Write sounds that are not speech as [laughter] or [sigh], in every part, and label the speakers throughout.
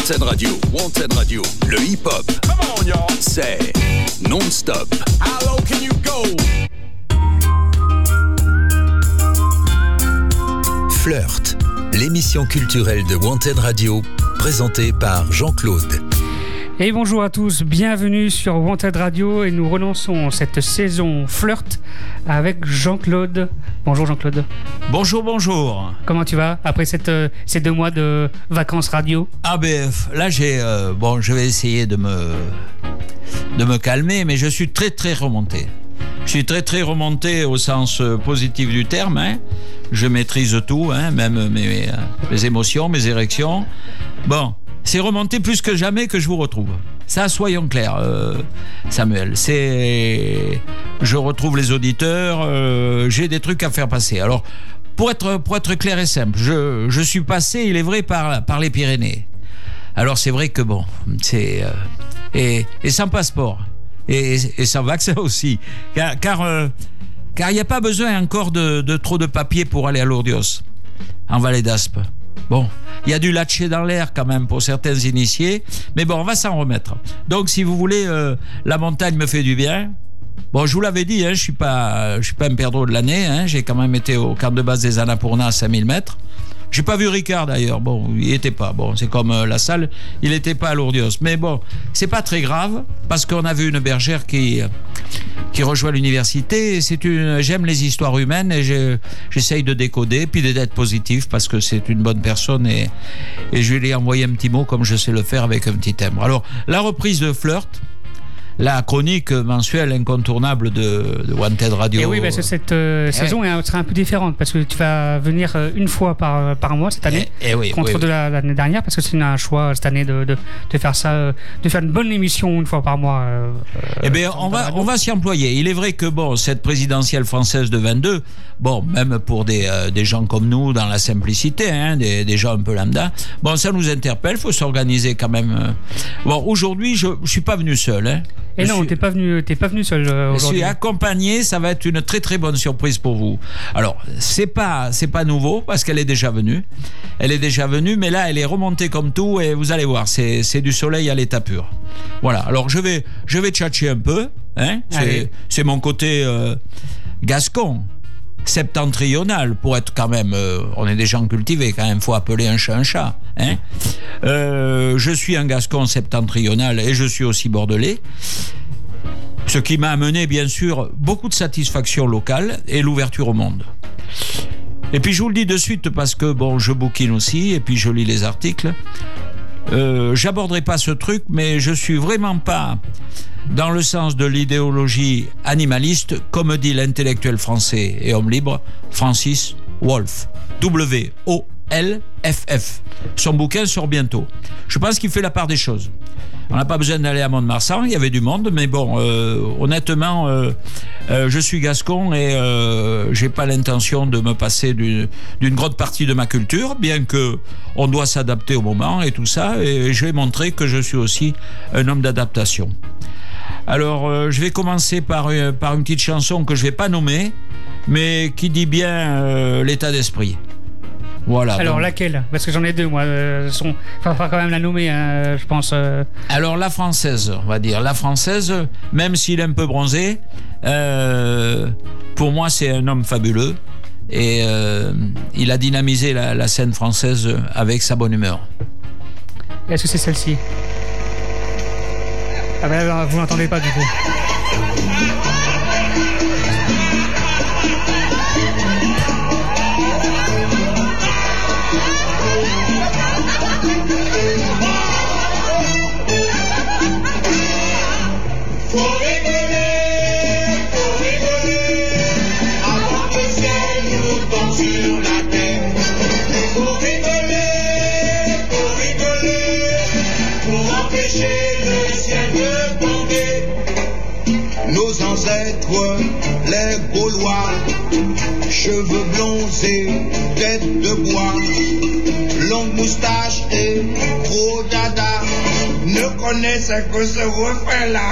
Speaker 1: Wanted Radio, Wanted Radio, le hip-hop, c'est non-stop.
Speaker 2: How low can you go?
Speaker 3: Flirt, l'émission culturelle de Wanted Radio, présentée par Jean-Claude.
Speaker 4: Et bonjour à tous, bienvenue sur Wanted Radio et nous relançons cette saison Flirt avec Jean-Claude. Bonjour Jean-Claude.
Speaker 5: Bonjour, bonjour.
Speaker 4: Comment tu vas après cette, euh, ces deux mois de vacances radio?
Speaker 5: ABF, là j'ai... euh, bon, je vais essayer de me, de me calmer, mais je suis très très remonté. Je suis très très remonté au sens euh, positif du terme. hein. Je maîtrise tout, hein, même mes, mes émotions, mes érections. Bon, c'est remonté plus que jamais que je vous retrouve. Ça, soyons clairs, euh, Samuel. C'est, je retrouve les auditeurs. euh, J'ai des trucs à faire passer. Alors, pour être pour être clair et simple, je, je suis passé, il est vrai, par par les Pyrénées. Alors c'est vrai que bon, c'est euh, et, sans passeport et, sans vaccin [laughs] aussi, car car car il n'y a pas besoin encore de, de trop de papiers pour aller à Lourdios, en Vallée d'Aspe. Bon, il y a du latché dans l'air quand même pour certains initiés, mais bon, on va s'en remettre. Donc, si vous voulez, euh, la montagne me fait du bien. Bon, je vous l'avais dit, hein, je suis suis pas un perdreau de l'année. Hein, J'ai quand même été au camp de base des Annapurna à 5000 mètres. J'ai pas vu Ricard d'ailleurs. Bon, il était pas. Bon, c'est comme euh, la salle, il était pas à Lourdios. Mais bon, c'est pas très grave parce qu'on a vu une bergère qui euh, qui rejoint l'université. C'est une. J'aime les histoires humaines et je- j'essaye de décoder puis d'être positif parce que c'est une bonne personne et et je lui ai envoyé un petit mot comme je sais le faire avec un petit timbre. Alors la reprise de Flirt. La chronique mensuelle incontournable de, de Wanted Radio.
Speaker 4: Et oui, parce que cette euh,
Speaker 5: Eh
Speaker 4: saison sera un peu différente parce que tu vas venir euh, une fois par, par mois cette année.
Speaker 5: Eh- eh oui,
Speaker 4: contre
Speaker 5: oui, oui.
Speaker 4: de la- l'année dernière parce que c'est un choix cette année de, de, de faire ça, euh, de faire une bonne émission une fois par mois. euh,
Speaker 5: Eh bien, on va, on va s'y employer. Il est vrai que, bon, cette présidentielle française de 22, bon, même pour des, euh, des gens comme nous, dans la simplicité, hein, des, des gens un peu lambda, bon, ça nous interpelle, faut s'organiser quand même. euh. Bon, aujourd'hui, je ne suis pas venu seul. Hein.
Speaker 4: Et
Speaker 5: Je
Speaker 4: non,
Speaker 5: suis-
Speaker 4: t'es pas venu, t'es pas venu seul euh,
Speaker 5: je suis accompagné, ça va être une très très bonne surprise pour vous. Alors, c'est pas c'est pas nouveau parce qu'elle est déjà venue. Elle est déjà venue, mais là elle est remontée comme tout et vous allez voir, c'est c'est du soleil à l'état pur. Voilà. Alors je vais je vais tchatcher un peu, hein. C'est c'est mon côté euh, gascon. Septentrional pour être quand même, euh, on est des gens cultivés quand même, faut appeler un chat un chat. Hein Euh, je suis un gascon septentrional et je suis aussi bordelais. Ce qui m'a amené, bien sûr, beaucoup de satisfaction locale et l'ouverture au monde. Et puis je vous le dis de suite parce que bon, je bouquine aussi et puis je lis les articles. Euh, J'aborderai pas ce truc, mais je suis vraiment pas dans le sens de l'idéologie animaliste, comme dit l'intellectuel français et homme libre Francis Wolff. W-O-L-F-F. Son bouquin sort bientôt. Je pense qu'il fait la part des choses. On n'a pas besoin d'aller à Mont-de-Marsan, il y avait du monde, mais bon, euh, honnêtement, euh, euh, je suis gascon et j'ai pas l'intention de me passer d'une grande partie de ma culture, bien que on doit s'adapter au moment et tout ça, et je vais montrer que je suis aussi un homme d'adaptation. Alors, je vais commencer par, par une petite chanson que je vais pas nommer, mais qui dit bien l'état d'esprit. Voilà.
Speaker 4: Alors
Speaker 5: donc-
Speaker 4: laquelle Parce que j'en ai deux moi. Euh, sont... Enfin, faut quand même la nommer, hein, je pense. euh.
Speaker 5: Alors la française, on va dire. La française, même s'il est un peu bronzé, euh, pour moi c'est un homme fabuleux. Et euh, il a dynamisé la, la scène française avec sa bonne humeur.
Speaker 4: Est-ce que c'est celle-ci? Ah ben là, vous l'entendez pas du coup.
Speaker 6: cheveux blonds et tête de bois, longue moustache et gros dada, ne connaissent que ce refrain-là.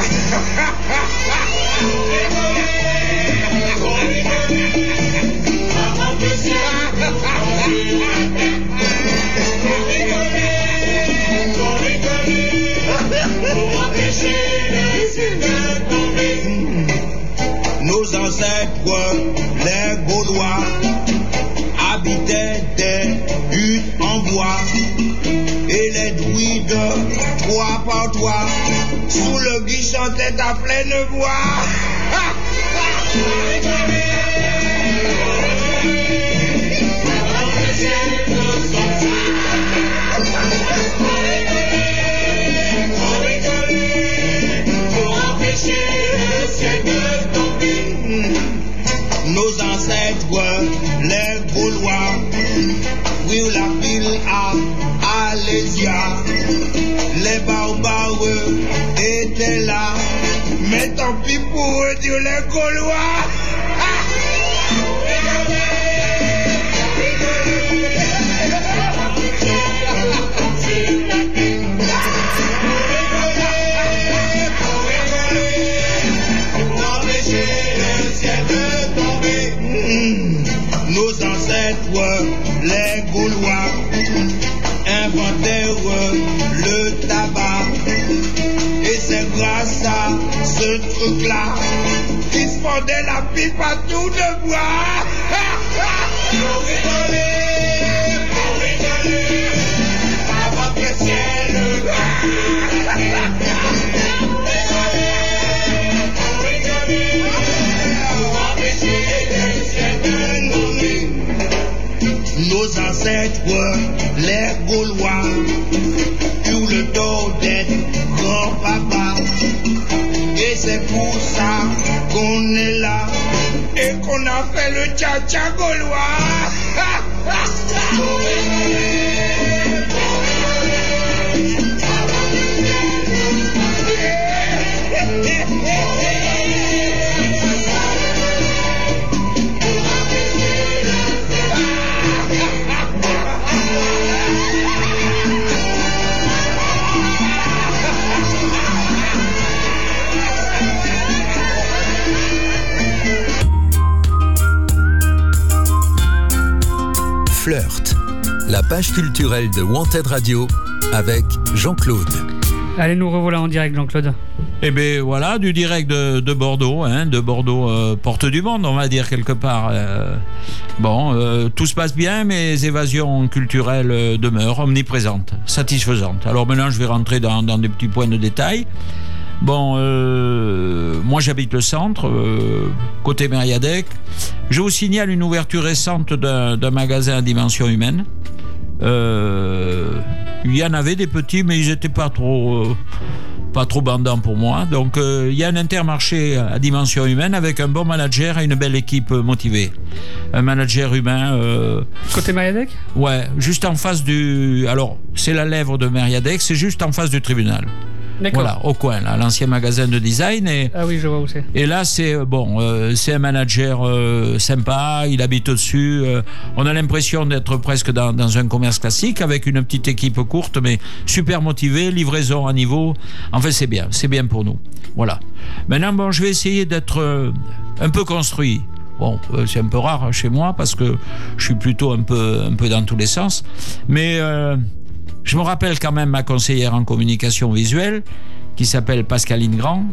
Speaker 6: Nos ancêtres habitaient des huttes en bois. Et les druides, trois par trois, sous le gui chantaient à pleine voix. Wunderbar! Fait le tcha-tcha gaulois. [laughs]
Speaker 3: la page culturelle de Wanted Radio avec Jean-Claude.
Speaker 4: Allez, nous revoilà en direct, Jean-Claude.
Speaker 5: Eh bien voilà, du direct de, de Bordeaux, hein, de Bordeaux, euh, porte du monde, on va dire quelque part. Euh, bon, euh, tout se passe bien, mes évasions culturelles euh, demeurent omniprésentes, satisfaisantes. Alors maintenant, je vais rentrer dans, dans des petits points de détail. Bon, euh, moi j'habite le centre, euh, côté Mériadec. Je vous signale une ouverture récente d'un d'un magasin à dimension humaine. Euh, il y en avait des petits, mais ils n'étaient pas trop, pas trop bandants pour moi. Donc il y a un intermarché à dimension humaine avec un bon manager et une belle équipe motivée. Un manager humain.
Speaker 4: Côté Mayadec
Speaker 5: Ouais, juste en face du. Alors, c'est la lèvre de Mériadec, c'est juste en face du tribunal. Voilà, au coin, là, l'ancien magasin de design. Et,
Speaker 4: Ah oui, je vois où c'est.
Speaker 5: et là, c'est euh, bon, euh, c'est un manager euh, sympa, il habite au-dessus. euh, on a l'impression d'être presque dans, dans un commerce classique avec une petite équipe courte, mais super motivée, livraison à niveau. En fait, c'est bien, c'est bien pour nous. Voilà. Maintenant, bon, je vais essayer d'être un peu construit. Bon, c'est un peu rare chez moi parce que je suis plutôt un peu, un peu dans tous les sens. Mais euh, je me rappelle quand même ma conseillère en communication visuelle, qui s'appelle Pascaline Grand,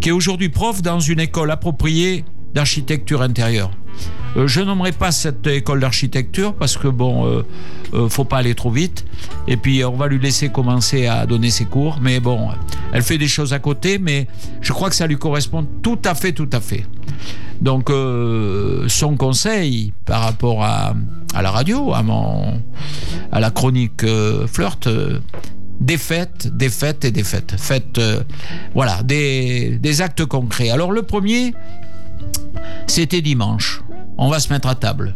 Speaker 5: qui est aujourd'hui prof dans une école appropriée d'architecture intérieure. Euh, je nommerai pas cette école d'architecture parce que bon, euh, euh, faut pas aller trop vite. Et puis on va lui laisser commencer à donner ses cours. Mais bon, elle fait des choses à côté, mais je crois que ça lui correspond tout à fait, tout à fait. Donc euh, son conseil par rapport à, la radio, à mon, à la chronique euh, flirt. euh, des fêtes, et des fêtes. Faites, euh, voilà, des actes concrets. Alors le premier, c'était dimanche. On va se mettre à table.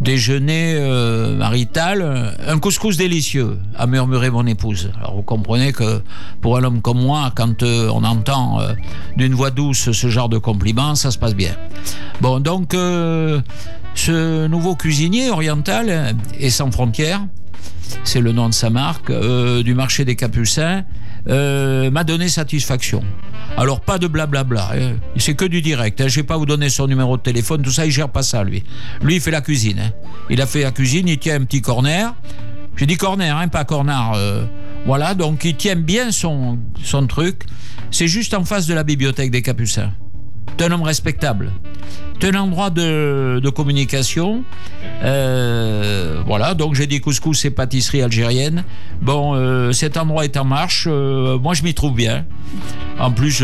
Speaker 5: Déjeuner euh, marital, euh, un couscous délicieux, a murmuré mon épouse. Alors vous comprenez que pour un homme comme moi, quand euh, on entend euh, d'une voix douce ce genre de compliment, ça se passe bien. Bon, donc euh, ce nouveau cuisinier oriental est sans frontières, c'est le nom de sa marque, du marché des Capucins, euh, m'a donné satisfaction. Alors pas de blablabla, hein. c'est que du direct. Hein. Je vais pas vous donner son numéro de téléphone, tout ça, il gère pas ça lui. Lui, il fait la cuisine. hein. Il a fait la cuisine, il tient un petit corner. J'ai dit corner, hein, pas cornard. euh. voilà, donc il tient bien son, son truc. C'est juste en face de la bibliothèque des Capucins. C'est un homme respectable. C'est un endroit de, communication. Euh, voilà, donc j'ai dit couscous et pâtisserie algérienne. Bon, euh, cet endroit est en marche. Euh, moi, je m'y trouve bien. En plus,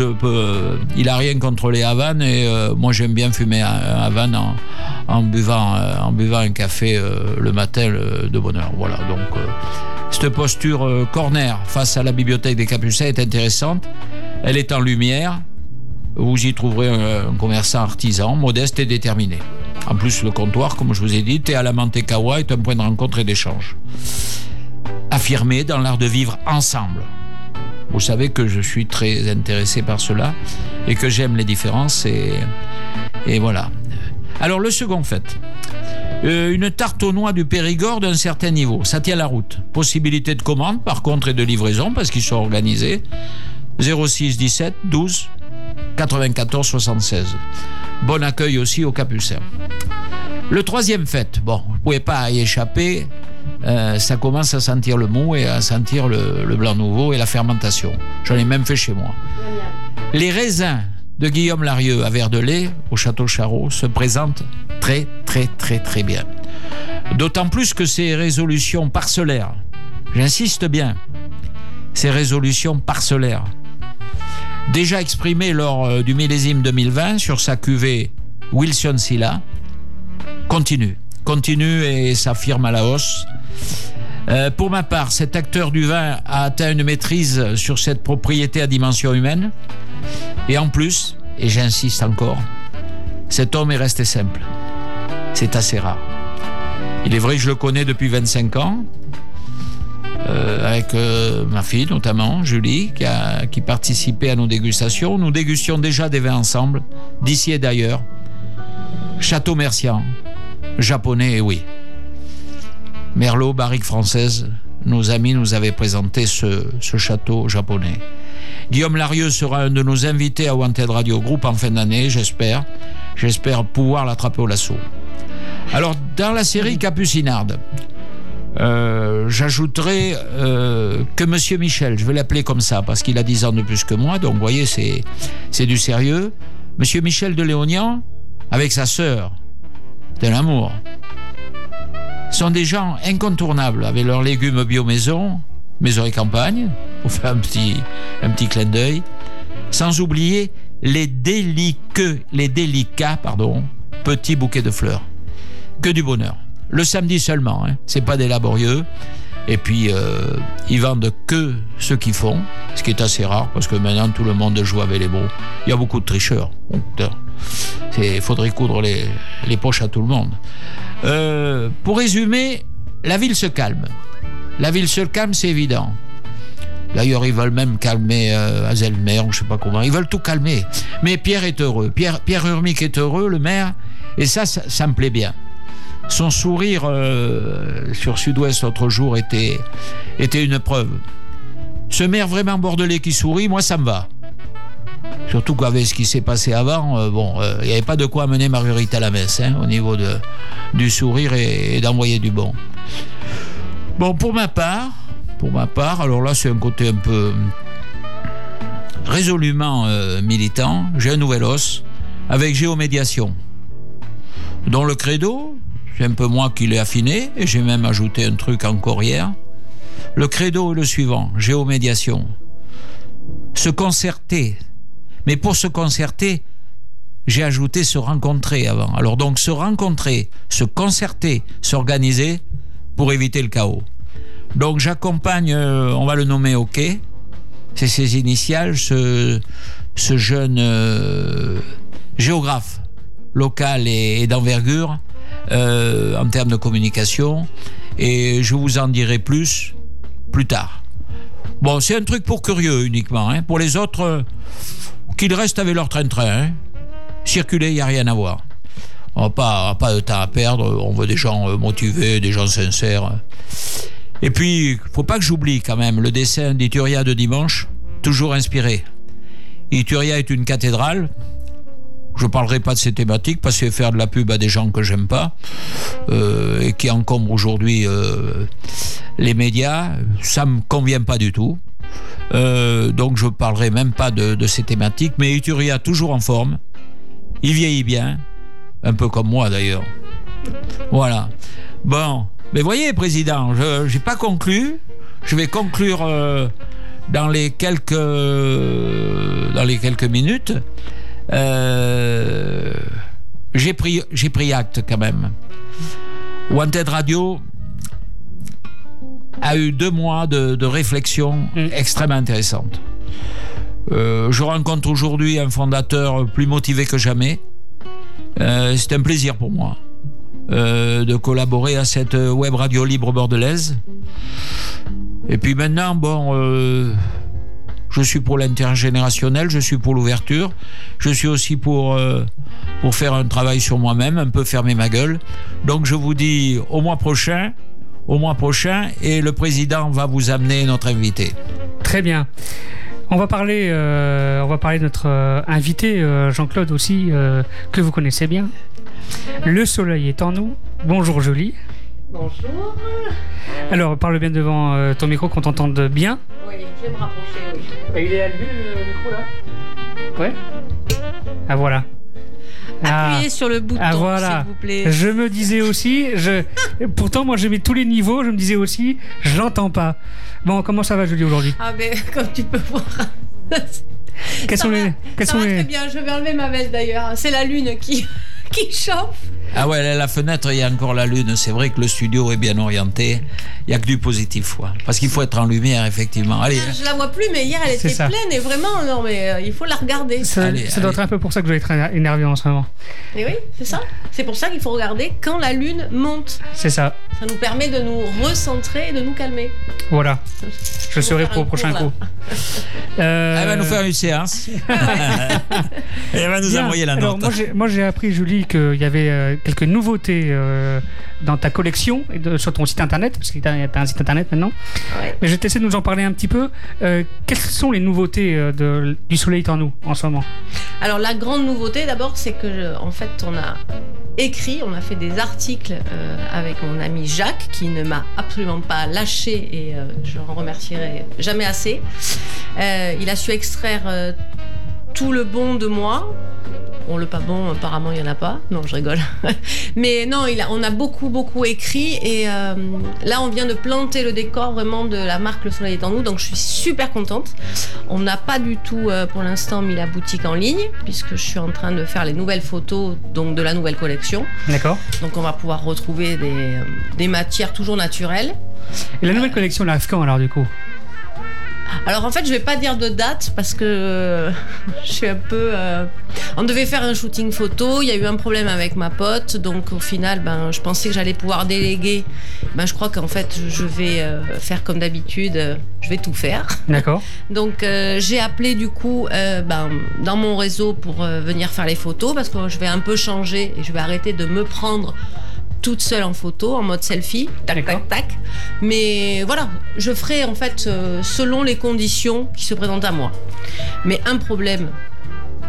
Speaker 5: il a rien contre les havanes et moi, j'aime bien fumer un, un havane en, buvant, en buvant un café le matin de bonne heure. Voilà, donc cette posture corner face à la bibliothèque des Capucins est intéressante. Elle est en lumière. Vous y trouverez un, commerçant artisan, modeste et déterminé. En plus, le comptoir, comme je vous ai dit, Thé à la Mantecawa est un point de rencontre et d'échange. Affirmé dans l'art de vivre ensemble. Vous savez que je suis très intéressé par cela et que j'aime les différences et, et voilà. Alors le second fait. Euh, une tarte aux noix du Périgord d'un certain niveau. Ça tient la route. Possibilité de commande, par contre, et de livraison, parce qu'ils sont organisés. 06 17 12 94 76. Bon accueil aussi aux Capucins. Le troisième fait, bon, vous pouvez pas y échapper, euh, ça commence à sentir le mou et à sentir le, le blanc nouveau et la fermentation. J'en ai même fait chez moi. Les raisins de Guillaume Larieux à Verdelais, au château Charot, se présentent très, très, très, très bien. D'autant plus que ces résolutions parcellaires, j'insiste bien, ces résolutions parcellaires, déjà exprimées lors euh, du millésime 2020 sur sa cuvée Wilson Silla, continuent, continuent et s'affirment à la hausse. Euh, pour ma part, cet acteur du vin a atteint une maîtrise sur cette propriété à dimension humaine. Et en plus, et j'insiste encore, cet homme est resté simple. C'est assez rare. Il est vrai je le connais depuis 25 ans, euh, avec euh, ma fille notamment, Julie, qui, a, qui participait à nos dégustations. Nous dégustions déjà des vins ensemble, d'ici et d'ailleurs. Château Mercian, japonais, oui. Merlot, barrique française, nos amis nous avaient présenté ce, ce château japonais. Guillaume Larieux sera un de nos invités à Wanted Radio Group en fin d'année, j'espère. J'espère pouvoir l'attraper au lasso. Alors, dans la série Capucinarde, euh, j'ajouterai euh, que Monsieur Michel, je vais l'appeler comme ça parce qu'il a 10 ans de plus que moi, donc vous voyez, c'est, du sérieux. Monsieur Michel de Léonian, avec sa sœur, de l'amour, sont des gens incontournables avec leurs légumes bio maison, maison et campagne, [laughs] pour faire un petit, un petit clin d'œil, sans oublier les déliqueux, les délicats, pardon, petits bouquets de fleurs. Que du bonheur. Le samedi seulement, hein, c'est pas des laborieux. Et puis, euh, ils vendent que ce qu'ils font, ce qui est assez rare parce que maintenant tout le monde joue avec les mots. Il y a beaucoup de tricheurs. Il faudrait coudre les, poches à tout le monde. Euh, pour résumer, la ville se calme. La ville se calme, c'est évident. D'ailleurs, ils veulent même calmer euh, Azelmer, ou je sais pas comment. Ils veulent tout calmer. Mais Pierre est heureux. Pierre, Pierre Urmic est heureux, le maire. Et ça, ça, ça me plaît bien. Son sourire euh, sur Sud-Ouest l'autre jour était, une preuve. Ce maire vraiment bordelais qui sourit, moi, ça me va. Surtout qu'avec ce qui s'est passé avant, euh, bon, il euh, n'y avait pas de quoi amener Marguerite à la messe, hein, au niveau du sourire et, d'envoyer du bon. Bon, pour ma part, pour ma part, alors là, c'est un côté un peu résolument militant. J'ai un nouvel os avec géomédiation, dont le credo, c'est un peu moi qui l'ai affiné, et j'ai même ajouté un truc encore hier. Le credo est le suivant, géomédiation. Se concerter. Mais pour se concerter, j'ai ajouté se rencontrer avant. Alors donc se rencontrer, se concerter, s'organiser pour éviter le chaos. Donc j'accompagne, euh, on va le nommer OK, c'est ses initiales, ce, jeune euh, géographe local et d'envergure euh, en termes de communication. Et je vous en dirai plus plus tard. Bon, c'est un truc pour curieux uniquement. Hein. Pour les autres, euh, qu'ils restent avec leur train-train. Hein. Circuler, il n'y a rien à voir. On n'a pas, pas de temps à perdre. On veut des gens euh, motivés, des gens sincères. Et puis, faut pas que j'oublie quand même le dessin d'Ituria de dimanche, toujours inspiré. Ituria est une cathédrale. Je parlerai pas de ces thématiques parce que faire de la pub à des gens que j'aime pas euh, et qui encombrent aujourd'hui euh, les médias, ça me convient pas du tout. Euh, donc je parlerai même pas de, ces thématiques. Mais Ituria toujours en forme, il vieillit bien Un peu comme moi d'ailleurs. Voilà. Bon, mais voyez, Président, je n'ai pas conclu. Je vais conclure dans, les quelques, dans les quelques minutes. Euh, j'ai pris, j'ai pris acte quand même. Wanted Radio a eu deux mois de, de réflexion
Speaker 4: Mm.
Speaker 5: extrêmement intéressante. Euh, je rencontre aujourd'hui un fondateur plus motivé que jamais. Euh, c'est un plaisir pour moi euh, de collaborer à cette web radio libre bordelaise. Et puis maintenant, bon, je suis pour l'intergénérationnel, je suis pour l'ouverture, je suis aussi pour, euh, pour faire un travail sur moi-même, un peu fermer ma gueule. Donc je vous dis au mois prochain, au mois prochain, et le président va vous amener notre invité.
Speaker 4: Très bien. On va parler, euh, on va parler de notre euh, invité, Jean-Claude aussi, que vous connaissez bien. Le soleil est en nous. Bonjour Julie.
Speaker 2: Bonjour.
Speaker 4: Alors, parle bien devant euh, ton micro qu'on t'entende bien.
Speaker 2: Oui, je vais me rapprocher, oui.
Speaker 4: Il est allumé le micro là Ouais. Ah voilà. Ah.
Speaker 2: Appuyez sur le bouton,
Speaker 4: Ah, voilà.
Speaker 2: s'il vous plaît.
Speaker 4: Je me disais aussi, je... pourtant moi je mets tous les niveaux, je me disais aussi, je l'entends pas. Bon, comment ça va Julie aujourd'hui?
Speaker 2: Ah, mais [laughs] comme tu peux voir.
Speaker 4: Quels
Speaker 2: ça
Speaker 4: sont
Speaker 2: va,
Speaker 4: les... Quels
Speaker 2: ça
Speaker 4: sont
Speaker 2: va
Speaker 4: les...
Speaker 2: très bien, je vais enlever ma veste d'ailleurs. C'est la lune qui, [laughs] qui chauffe.
Speaker 5: Ah ouais, la fenêtre, il y a encore la lune. C'est vrai que le studio est bien orienté. Il n'y a que du positif, quoi. Parce qu'il faut être en lumière, effectivement. Allez,
Speaker 2: Je la vois plus, mais hier elle était
Speaker 4: ça.
Speaker 2: pleine et vraiment, non, mais euh, il faut la regarder.
Speaker 4: Ça,
Speaker 5: Allez,
Speaker 4: ça doit être un peu pour ça que je vais être énervé en ce moment.
Speaker 2: Et oui, c'est ça. C'est pour ça qu'il faut regarder quand la lune monte.
Speaker 4: C'est ça.
Speaker 2: Ça nous permet de nous recentrer et de nous calmer.
Speaker 4: Voilà. Je serai pour le prochain
Speaker 2: cours,
Speaker 4: coup. Euh,
Speaker 5: elle va nous faire une séance. [laughs] elle va nous
Speaker 4: bien.
Speaker 5: envoyer la
Speaker 4: Alors,
Speaker 5: note.
Speaker 4: moi, j'ai- moi, j'ai appris, Julie, qu'il y avait euh, quelques nouveautés euh, dans ta collection et de- sur ton site internet, parce que tu as un site internet maintenant.
Speaker 2: Ouais.
Speaker 4: Mais je vais t'essayer de nous en parler un petit peu. Euh, quelles sont les nouveautés euh, de, du Soleil en nous en ce moment?
Speaker 2: Alors la grande nouveauté d'abord, c'est que je- en fait on a écrit, on a fait des articles euh, avec mon ami Jacques qui ne m'a absolument pas lâché et euh, je l'en remercierai jamais assez. Euh, il a su extraire euh, tout le bon de moi. Bon, le pas bon, apparemment, il n'y en a pas. Non, je rigole. [laughs] Mais non, il a, on a beaucoup, beaucoup écrit. Et euh, là, on vient de planter le décor vraiment de la marque Le Soleil est en nous. Donc, je suis super contente. On n'a pas du tout, euh, pour l'instant, mis la boutique en ligne, puisque je suis en train de faire les nouvelles photos donc de la nouvelle collection.
Speaker 4: D'accord
Speaker 2: Donc, on va pouvoir retrouver des, euh, des matières toujours naturelles.
Speaker 4: Et la nouvelle collection, elle arrive quand alors du coup?
Speaker 2: Alors en fait, je vais pas dire de date parce que euh, [laughs] je suis un peu. euh, On devait faire un shooting photo. Il y a eu un problème avec ma pote, donc au final, ben, je pensais que j'allais pouvoir déléguer. Ben, je crois qu'en fait, je vais euh, faire comme d'habitude. Je vais tout faire.
Speaker 4: D'accord [laughs]
Speaker 2: Donc euh, j'ai appelé du coup euh, ben, dans mon réseau pour venir faire les photos parce que je vais un peu changer et je vais arrêter de me prendre toute seule en photo, en mode selfie, tac tac tac. Mais voilà, je ferai en fait euh, selon les conditions qui se présentent à moi. Mais un problème,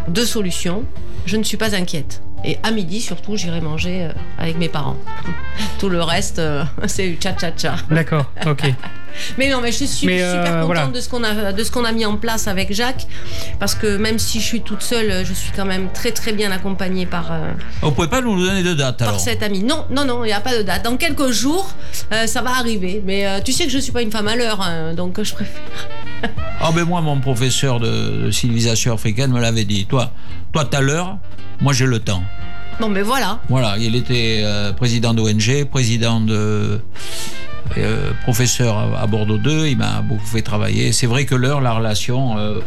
Speaker 2: deux solutions, je ne suis pas inquiète. Et à midi surtout, j'irai manger euh, avec mes parents. [laughs] Tout le reste, euh, [laughs] c'est du cha-cha-cha.
Speaker 4: D'accord, ok. [laughs]
Speaker 2: Mais non, mais je suis
Speaker 4: Mais,
Speaker 2: super
Speaker 4: euh,
Speaker 2: contente
Speaker 4: voilà.
Speaker 2: de ce qu'on a de ce qu'on a mis en place avec Jacques, parce que même si je suis toute seule, je suis quand même très très bien accompagnée par euh,
Speaker 5: Vous pouvez pas nous donner de date
Speaker 2: par
Speaker 5: alors
Speaker 2: cet ami. Non, non, non, il n'y a pas de date. Dans quelques jours, euh, ça va arriver. Mais euh, tu sais que je suis pas une femme à l'heure, hein, donc je préfère.
Speaker 5: Ah ben moi, mon professeur de, de civilisation africaine me l'avait dit. Toi, toi, t'as l'heure, moi j'ai le temps.
Speaker 2: Bon, mais voilà.
Speaker 5: Voilà, il était euh, président d'ONG, président de euh, professeur à, à Bordeaux 2. Il m'a beaucoup fait travailler. C'est vrai que l'heure, la relation. euh,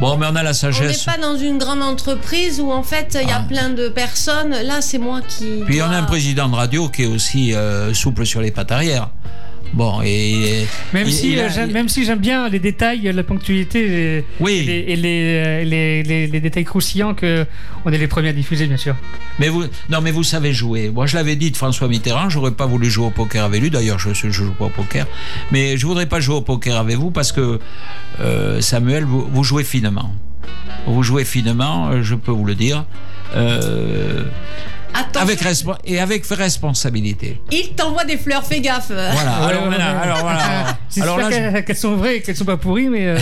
Speaker 5: bon, mais on a la
Speaker 2: On n'est
Speaker 5: sagesse.
Speaker 2: pas dans une grande entreprise où en fait il y a
Speaker 5: Ah.
Speaker 2: plein de personnes. Là, c'est moi qui.
Speaker 5: Puis on a un président de radio qui est aussi euh, souple sur les pattes arrière. Bon, et.
Speaker 4: Même si, euh, j'aime, même si j'aime bien les détails, la ponctualité les-
Speaker 5: Oui.
Speaker 4: et, les, les, euh, les- détails croustillants que on est les premiers à diffuser, bien sûr.
Speaker 5: Mais vous, non, mais vous savez jouer. Moi, je l'avais dit de François Mitterrand, j'aurais pas voulu jouer au poker avec lui. D'ailleurs, je ne joue pas au poker. Mais je voudrais pas jouer au poker avec vous parce que, euh, Samuel, vous, vous jouez finement. Vous jouez finement, euh, je peux vous le dire. Euh,
Speaker 2: Attention,
Speaker 5: avec respo- et avec responsabilité.
Speaker 2: il t'envoie des fleurs, fais gaffe.
Speaker 5: Voilà. Alors,
Speaker 4: ouais,
Speaker 5: voilà,
Speaker 4: ouais.
Speaker 5: alors voilà. Alors je-
Speaker 4: qu'elles qu'elles sont vraies et qu'elles sont pas pourries, mais. euh,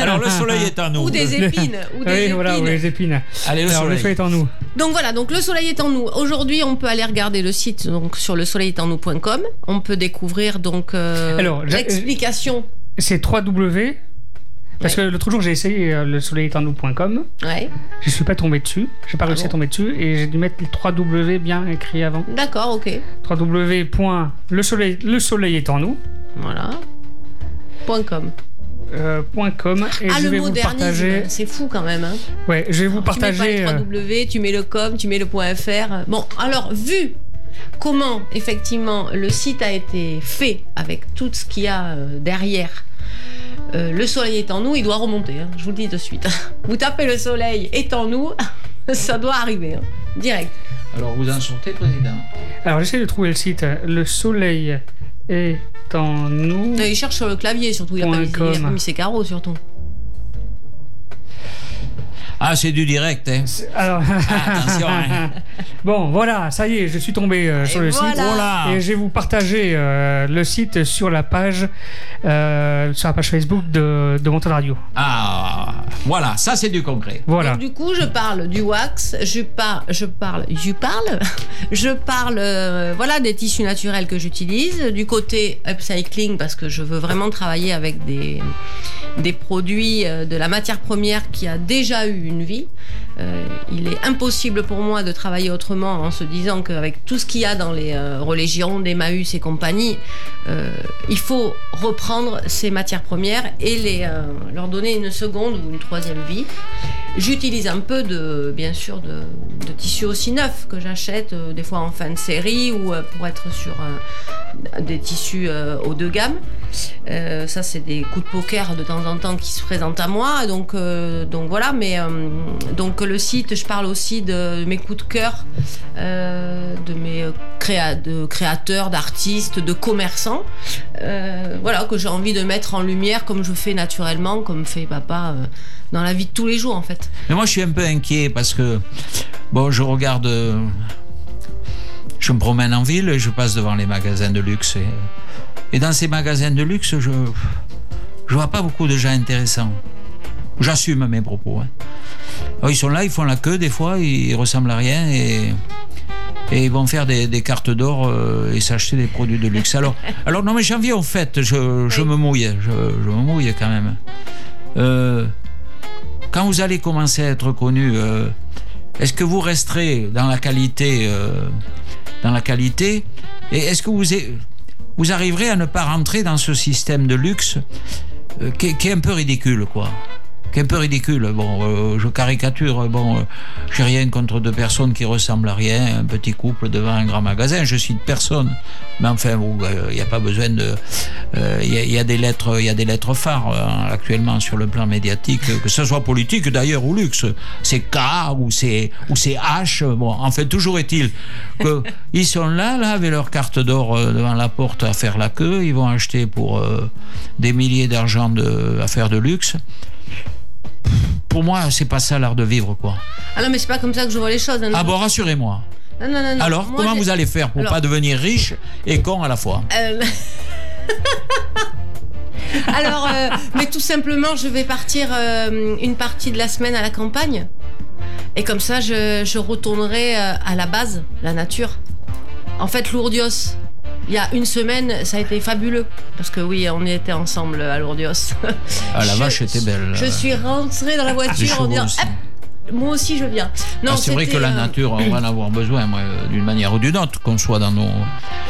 Speaker 5: alors le soleil est en nous.
Speaker 2: Ou des épines. ou des
Speaker 4: oui,
Speaker 2: épines.
Speaker 4: voilà, ou les épines.
Speaker 5: Allez, le
Speaker 4: Alors, le
Speaker 5: soleil.
Speaker 4: est en nous.
Speaker 2: Donc voilà, donc le soleil est en nous. Aujourd'hui, on peut aller regarder le site donc sur le soleil est en nous.com. On peut découvrir donc euh, l'explication.
Speaker 4: C'est 3W. Parce que l'autre jour, j'ai essayé euh, le soleil est en nous.com.
Speaker 2: Ouais.
Speaker 4: Je suis pas tombé dessus. J'ai pas réussi
Speaker 2: bon
Speaker 4: à tomber dessus. Et j'ai dû mettre les 3W bien écrit avant.
Speaker 2: D'accord, ok.
Speaker 4: 3W. Le soleil, le soleil est en nous.
Speaker 2: Voilà. Point .com.
Speaker 4: euh, point .com. Et
Speaker 2: ah,
Speaker 4: je
Speaker 2: le
Speaker 4: vais vous
Speaker 2: modernisme,
Speaker 4: partager.
Speaker 2: c'est fou quand même. Hein.
Speaker 4: Ouais, je vais vous
Speaker 2: Tu mets pas
Speaker 4: partager.
Speaker 2: les
Speaker 4: euh,
Speaker 2: 3W, tu mets le com, tu mets le point .fr. Bon, alors, vu comment, effectivement, le site a été fait avec tout ce qu'il y a euh, derrière, euh, le soleil est en nous, il doit remonter, hein, je vous le dis de suite. [laughs] Vous tapez le soleil est en nous, [laughs] ça doit arriver, hein, direct.
Speaker 5: Alors vous en sortez, président
Speaker 4: Alors, j'essaie de trouver le site. Le soleil est en nous.
Speaker 2: Il cherche sur le clavier, surtout, il il a pas mis ses carreaux, surtout.
Speaker 5: Ah, c'est du direct, hein.
Speaker 4: Alors,
Speaker 5: Ah, attention, hein. [laughs]
Speaker 4: bon, voilà, ça y est, je suis tombé euh, sur le
Speaker 2: voilà.
Speaker 4: site.
Speaker 5: Voilà.
Speaker 4: Et je vais vous partager euh, le site sur la page, euh, sur la page Facebook de, de Montagne Radio.
Speaker 5: Ah, voilà, ça c'est du concret.
Speaker 4: Voilà.
Speaker 2: Donc, du coup, je parle du wax, je parle, je parle, je parle, [laughs] je parle, euh, voilà, des tissus naturels que j'utilise, du côté upcycling parce que je veux vraiment travailler avec des des produits euh, de la matière première qui a déjà eu une vie. Euh, il est impossible pour moi de travailler autrement en se disant qu'avec tout ce qu'il y a dans les euh, relais Gironde, Emmaüs et compagnie, euh, il faut reprendre ces matières premières et les, euh, leur donner une seconde ou une troisième vie. J'utilise un peu de, bien sûr, de, de tissu aussi neuf que j'achète des fois en fin de série ou pour être sur des tissus haut de gamme. Ça, c'est des coups de poker de temps en temps qui se présentent à moi. Donc, donc voilà. Mais donc le site, je parle aussi de mes coups de cœur, euh, de mes créa de créateurs, d'artistes, de commerçants. Euh, voilà que j'ai envie de mettre en lumière, comme je fais naturellement, comme fait papa euh, dans la vie de tous les jours en fait.
Speaker 5: Mais moi je suis un peu inquiet parce que, bon, je regarde. Je me promène en ville et je passe devant les magasins de luxe. Et, dans ces magasins de luxe, je je vois pas beaucoup de gens intéressants. J'assume mes propos. hein. Alors, ils sont là, ils font la queue des fois, ils ressemblent à rien et, et ils vont faire des, des cartes d'or euh, et s'acheter des produits de luxe. Alors, [laughs] alors non mais j'en viens au fait, je, je
Speaker 2: Oui.
Speaker 5: me mouille, je, je me mouille quand même. Euh, quand vous allez commencer à être connu, euh, est-ce que vous resterez dans la qualité, dans la qualité, et est-ce que vous, est- vous arriverez à ne pas rentrer dans ce système de luxe qui, qui est un peu ridicule, quoi? Qui est un peu ridicule. Bon, euh, je caricature. Bon, euh, j'ai rien contre deux personnes qui ressemblent à rien, un petit couple devant un grand magasin. Je cite personne, mais enfin, bon, euh, il n'y a pas besoin de. euh, Il y, a- il y a des lettres, il y a des lettres phares euh, actuellement sur le plan médiatique, que ce soit politique d'ailleurs ou luxe. C'est K ou c'est ou c'est H. Bon, en fait, toujours est-il que [laughs] ils sont là, là, avec leur carte d'or euh, devant la porte à faire la queue. Ils vont acheter pour euh, des milliers d'argent de, à faire de luxe pour moi, c'est pas ça l'art de vivre, quoi.
Speaker 2: Ah non mais c'est pas comme ça que je vois les choses. hein.
Speaker 5: Ah bon, rassurez-moi.
Speaker 2: Non, non, non.
Speaker 5: Alors,
Speaker 2: Moi,
Speaker 5: comment vous allez faire pour
Speaker 2: Alors-
Speaker 5: pas devenir riche et con à la fois
Speaker 2: Euh, [laughs] Alors, euh, mais tout simplement, je vais partir euh, une partie de la semaine à la campagne. Et comme ça, je, je retournerai à la base, la nature. En fait, Lourdios, il y a une semaine, ça a été fabuleux. Parce que oui, on y était ensemble à Lourdios.
Speaker 5: Ah, la
Speaker 2: Je-
Speaker 5: vache était belle.
Speaker 2: Je suis rentrée dans la voiture en disant moi aussi je viens. Non,
Speaker 5: Ah, c'est vrai que la
Speaker 2: euh,
Speaker 5: nature, on va en avoir besoin, moi, d'une manière ou d'une autre, qu'on soit dans nos.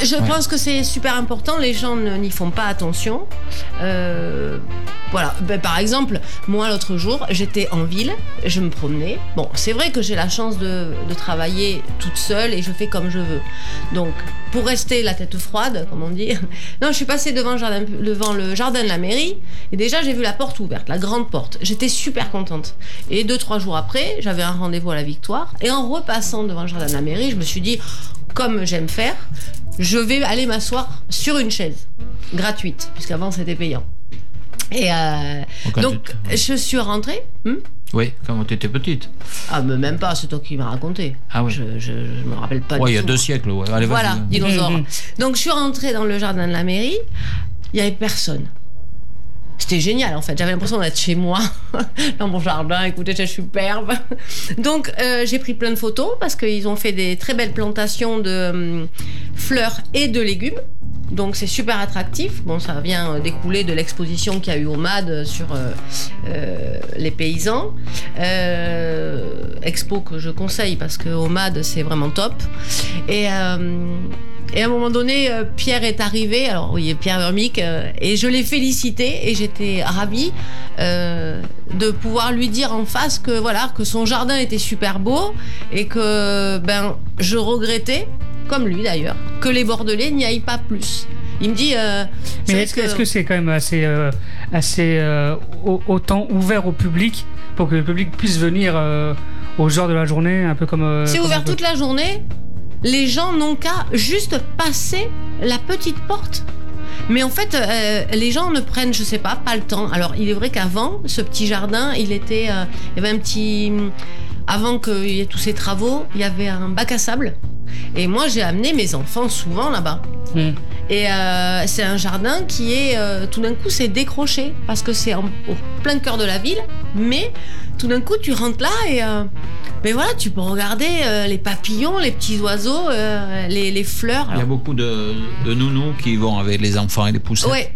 Speaker 2: Je
Speaker 5: Ouais.
Speaker 2: pense que c'est super important. Les gens n'y font pas attention. Euh, voilà. Ben, par exemple, moi l'autre jour, j'étais en ville, je me promenais. Bon, c'est vrai que j'ai la chance de, de travailler toute seule et je fais comme je veux. Donc, pour rester la tête froide, comme on dit, [laughs] non, je suis passée devant le jardin, devant le jardin de la mairie et déjà j'ai vu la porte ouverte, la grande porte. J'étais super contente. Et deux trois jours après, j'avais un rendez-vous à la Victoire et en repassant devant le jardin de la mairie, je me suis dit, comme j'aime faire, je vais aller m'asseoir sur une chaise gratuite, puisqu'avant c'était payant. Et euh, donc
Speaker 5: doute.
Speaker 2: je suis rentrée. hmm
Speaker 5: Oui, quand tu étais petite.
Speaker 2: Ah, mais même pas, c'est toi qui m'as raconté.
Speaker 5: Ah oui.
Speaker 2: Je, je, je me rappelle pas.
Speaker 5: Ouais,
Speaker 2: du
Speaker 5: il y a
Speaker 2: tout.
Speaker 5: deux siècles. Ouais. Allez, vas-y.
Speaker 2: Voilà, dinosaure. [laughs] Donc je suis rentrée dans le jardin de la mairie, il y avait personne. C'était génial en fait, j'avais l'impression d'être chez moi, [laughs] dans mon jardin, écoutez, c'est superbe. Donc euh, j'ai pris plein de photos parce qu'ils ont fait des très belles plantations de hum, fleurs et de légumes. Donc c'est super attractif. Bon, ça vient euh, découler de l'exposition qu'il y a eu au MAD sur euh, les paysans. Expo que je conseille parce que au MAD c'est vraiment top. Et, euh, et à un moment donné, euh, Pierre est arrivé, alors oui, Pierre Urmic, euh, et je l'ai félicité et j'étais ravie euh, de pouvoir lui dire en face que voilà que son jardin était super beau et que ben je regrettais, comme lui d'ailleurs, que les Bordelais n'y aillent pas plus. Il me dit. euh,
Speaker 4: Mais est-ce que c'est quand même assez, euh, assez euh, au- autant ouvert au public pour que le public puisse venir aux heures de la journée, un peu comme.
Speaker 2: C'est ouvert toute la journée. Les gens n'ont qu'à juste passer la petite porte. Mais en fait, euh, les gens ne prennent, je sais pas, pas le temps. Alors, il est vrai qu'avant, ce petit jardin, il était, euh, il y avait un petit, avant qu'il y ait tous ces travaux, il y avait un bac à sable. Et moi, j'ai amené mes enfants souvent là-bas.
Speaker 4: Mm.
Speaker 2: Et euh, c'est un jardin qui est, tout d'un coup, c'est décroché parce que c'est en- au plein cœur de la ville. Mais tout d'un coup, tu rentres là et mais voilà, tu peux regarder euh, les papillons, les petits oiseaux, euh, les, les fleurs.
Speaker 5: Il y a beaucoup de, de nounous qui vont avec les enfants et les poussettes.
Speaker 2: ouais,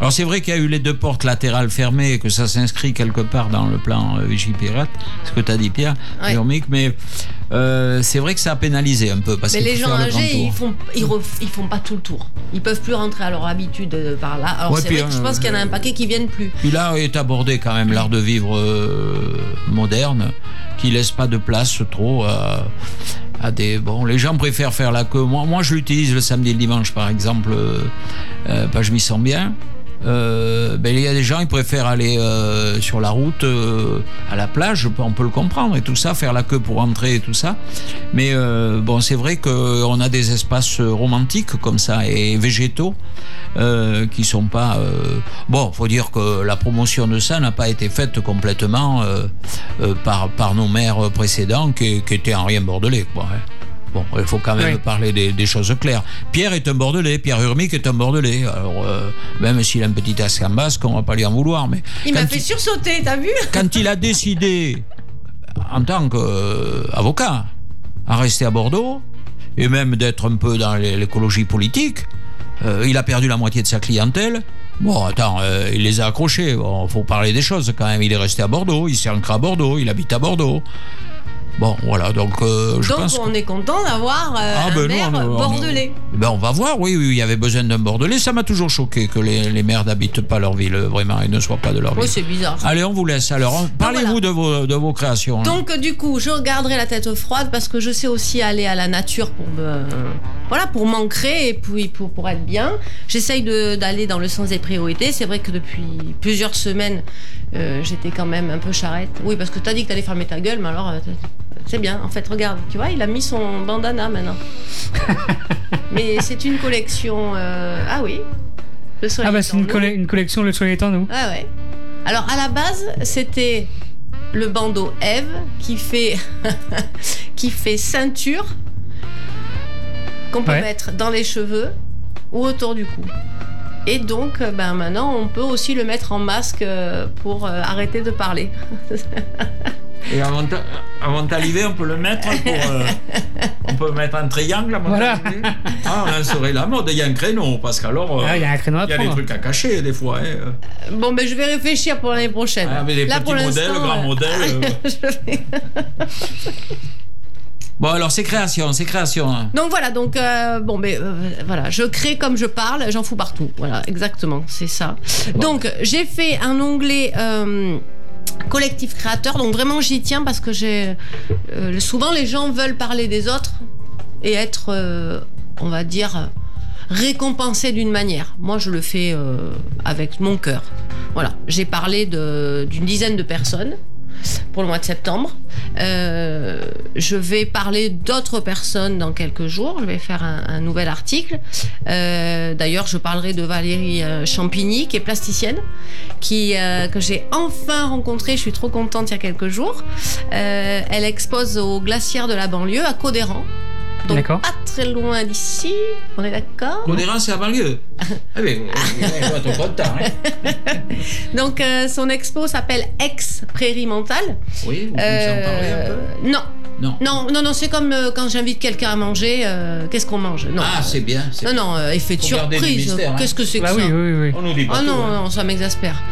Speaker 5: Alors c'est vrai qu'il y a eu les deux portes latérales fermées et que ça s'inscrit quelque part dans le plan euh, Vigipirate, ce que tu as dit Pierre,
Speaker 2: Ouais.
Speaker 5: Mais euh, c'est vrai que ça a pénalisé un peu parce
Speaker 2: mais les gens
Speaker 5: le
Speaker 2: âgés, ils font, ils, ref- ils font pas tout le tour. Ils peuvent plus rentrer à leur habitude euh, par là. Alors
Speaker 5: Ouais,
Speaker 2: c'est
Speaker 5: puis,
Speaker 2: vrai que je
Speaker 5: euh,
Speaker 2: pense qu'il y en a un paquet qui viennent plus.
Speaker 5: Puis là est abordé quand même l'art de vivre euh, moderne, qui laisse pas de place trop à, à des. Bon, les gens préfèrent faire la queue. Moi, moi je l'utilise le samedi et le dimanche, par exemple, euh, euh, bah, je m'y sens bien. Euh, ben, il y a des gens qui préfèrent aller euh, sur la route euh, à la plage, on peut le comprendre et tout ça, faire la queue pour entrer et tout ça. Mais bon, c'est vrai qu'on a des espaces romantiques comme ça et végétaux qui sont pas. Bon, faut dire que la promotion de ça n'a pas été faite complètement par, nos maires précédents qui, qui étaient en rien bordelais. Quoi, hein. Bon, il faut quand même
Speaker 4: Oui.
Speaker 5: parler des, des choses claires. Pierre est un bordelais, Pierre Urmic est un bordelais. Alors, euh, même s'il a un petit accent basque, on va pas lui en vouloir. Mais
Speaker 2: Il m'a fait sursauter, t'as vu?
Speaker 5: Quand il a décidé, en tant qu'avocat, à rester à Bordeaux, et même d'être un peu dans l'é- l'écologie politique, euh, il a perdu la moitié de sa clientèle. Bon, attends, euh, il les a accrochés. Bon, faut parler des choses quand même. Il est resté à Bordeaux, il s'est ancré à Bordeaux, il habite à Bordeaux. Bon, voilà, donc euh, je
Speaker 2: Donc
Speaker 5: pense.
Speaker 2: on est content d'avoir euh,
Speaker 5: Ah,
Speaker 2: un
Speaker 5: ben
Speaker 2: maire
Speaker 5: on- on-
Speaker 2: bordelais.
Speaker 5: Ben, on va voir, oui, oui, il y avait besoin d'un Bordelais. Ça m'a toujours choqué que les, les maires n'habitent pas leur ville, euh, vraiment, et ne soient pas de leur
Speaker 2: Oui,
Speaker 5: ville.
Speaker 2: c'est bizarre.
Speaker 5: Allez, on vous laisse. Alors, parlez-vous de, vos, de vos créations. hein.
Speaker 2: Donc du coup, je garderai la tête froide parce que je sais aussi aller à la nature pour me voilà pour m'ancrer et puis pour, pour être bien. J'essaye d'aller dans le sens des priorités. C'est vrai que depuis plusieurs semaines, euh, j'étais quand même un peu charrette. Oui, parce que t'as dit que t'allais fermer ta gueule, mais alors euh, c'est bien. En fait, regarde, tu vois, il a mis son bandana maintenant. [laughs] mais c'est une collection. euh, Ah oui. Le soleil
Speaker 4: Ah bah
Speaker 2: est
Speaker 4: c'est une, collection Le Soleil est en nous.
Speaker 2: Ouais, ouais. Alors, à la base, c'était le bandeau Eve qui fait, [laughs] qui fait ceinture qu'on peut
Speaker 4: Ouais.
Speaker 2: mettre dans les cheveux ou autour du cou. Et donc, euh, ben, maintenant, on peut aussi le mettre en masque euh, pour euh, arrêter de parler.
Speaker 5: Et avant, avant d'arriver, on peut le mettre pour. euh, [laughs] on peut mettre un triangle avant
Speaker 4: Voilà.
Speaker 5: d'arriver. Ah, on serait la mode. Il y a un créneau, parce qu'alors. euh,
Speaker 4: Ah, Il y a un créneau à
Speaker 5: il y a des trucs à cacher, des fois. hein.
Speaker 2: Bon, ben, je vais réfléchir pour l'année prochaine.
Speaker 5: Ah, mais des
Speaker 2: Là,
Speaker 5: petits
Speaker 2: pour
Speaker 5: modèles,
Speaker 2: l'instant,
Speaker 5: grands modèles. [laughs] euh.
Speaker 2: vais-
Speaker 5: Bon, alors, c'est création, c'est création. hein.
Speaker 2: Donc voilà, donc euh, bon, mais euh, voilà, je crée comme je parle, j'en fous partout. Voilà, exactement, c'est ça. Donc j'ai fait un onglet euh, collectif créateur, donc vraiment j'y tiens parce que j'ai souvent les gens veulent parler des autres et être, on va dire, récompensés d'une manière. Moi, je le fais avec mon cœur. Voilà, j'ai parlé d'une dizaine de personnes. Pour le mois de septembre. Euh, je vais parler d'autres personnes dans quelques jours. Je vais faire un, nouvel article. Euh, D'ailleurs, je parlerai de Valérie euh, Champigny, qui est plasticienne, qui, que j'ai enfin rencontrée. Je suis trop contente il y a quelques jours. Elle expose au glaciaire de la banlieue, à Codéran. Donc
Speaker 4: D'accord.
Speaker 2: pas très loin d'ici. On est d'accord
Speaker 5: Modéran, c'est à banlieue. Ah oui, je vais être content. Hein. [laughs]
Speaker 2: Donc euh, son expo s'appelle Ex Prairie Mentale.
Speaker 5: Oui, vous pouvez en parler un
Speaker 2: Euh,
Speaker 5: peu
Speaker 2: non,
Speaker 5: Non.
Speaker 2: non, non, non, c'est comme euh, quand j'invite quelqu'un à manger. euh, Qu'est-ce qu'on mange? Non.
Speaker 5: Ah, c'est bien. c'est
Speaker 2: non,
Speaker 5: bien.
Speaker 2: non, euh, effet de
Speaker 5: Faut garder du
Speaker 2: surprise.
Speaker 5: mystère, hein.
Speaker 2: Qu'est-ce que c'est que
Speaker 4: Bah
Speaker 2: ça?
Speaker 4: oui, oui, oui.
Speaker 5: On nous dit pas
Speaker 2: Ah
Speaker 5: tout,
Speaker 2: non,
Speaker 5: hein.
Speaker 2: non, ça m'exaspère.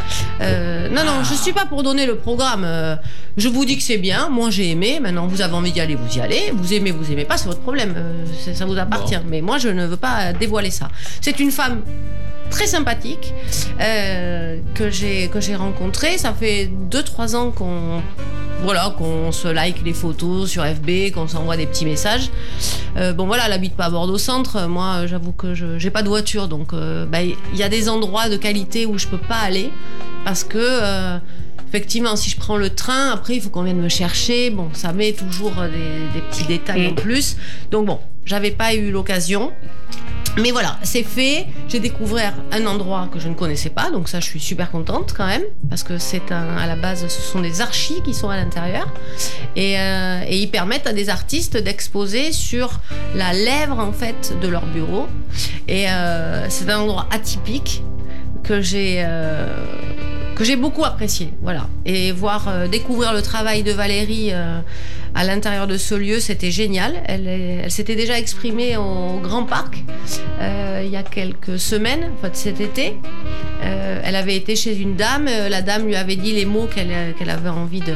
Speaker 2: Euh, non, non, je suis pas pour donner le programme. Euh, je vous dis que c'est bien. Moi, j'ai aimé. Maintenant, vous avez envie d'y aller, vous y allez. Vous aimez, vous aimez pas, c'est votre problème. Euh, c'est- ça vous appartient.
Speaker 5: Bon.
Speaker 2: Mais moi, je ne veux pas dévoiler ça. C'est une femme très sympathique euh, que j'ai que j'ai rencontrée. Ça fait 2-3 ans qu'on voilà qu'on se like les photos sur FB, qu'on s'envoie des petits messages. Euh, bon voilà, elle habite pas à Bordeaux Centre. Moi, j'avoue que je j'ai pas de voiture, donc euh, bah, il y a des endroits de qualité où je peux pas aller parce que euh, effectivement, si je prends le train, après il faut qu'on vienne me chercher. Bon, ça met toujours des, des petits détails en
Speaker 4: Mm.
Speaker 2: plus. Donc bon, j'avais pas eu l'occasion. Mais voilà, c'est fait. J'ai découvert un endroit que je ne connaissais pas, donc ça, je suis super contente quand même, parce que c'est à la base, ce sont des archis qui sont à l'intérieur, et, euh, et ils permettent à des artistes d'exposer sur la lèvre en fait de leur bureau. Et euh, c'est un endroit atypique que j'ai euh, que j'ai beaucoup apprécié, voilà. Et voir découvrir le travail de Valérie à l'intérieur de ce lieu, c'était génial. Elle, s'était déjà exprimée au Grand Parc euh, il y a quelques semaines, en fait cet été. Euh, elle avait été chez une dame. euh, La dame lui avait dit les mots qu'elle avait envie de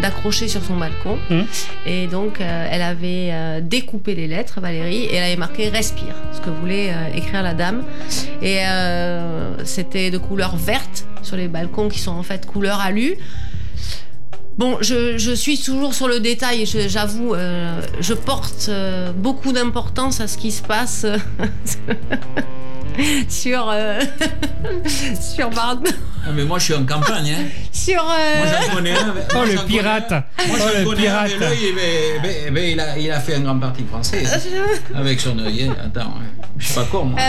Speaker 2: d'accrocher sur son balcon.
Speaker 4: Mhm.
Speaker 2: Et donc, euh, elle avait euh, découpé les lettres, Valérie, et elle avait marqué Respire, ce que voulait euh, écrire la dame. Et c'était de couleur verte sur les balcons qui sont en fait couleur alu. Bon, je, je suis toujours sur le détail, je- j'avoue, euh, je porte euh, beaucoup d'importance à ce qui se passe euh, [laughs] sur, euh, [laughs] sur,
Speaker 5: Ah, mais moi, je suis en campagne. Hein.
Speaker 2: sur, euh,
Speaker 5: Moi, j'en connais un.
Speaker 4: Oh,
Speaker 5: moi,
Speaker 4: le pirate.
Speaker 5: connais. Moi,
Speaker 4: Oh, le
Speaker 5: connais un,
Speaker 4: pirate.
Speaker 5: mais l'œil, eh ben, eh ben, il, a, il a fait un grand parti français. hein, [laughs] avec son œil. hein. Attends, hein. je suis pas con, moi.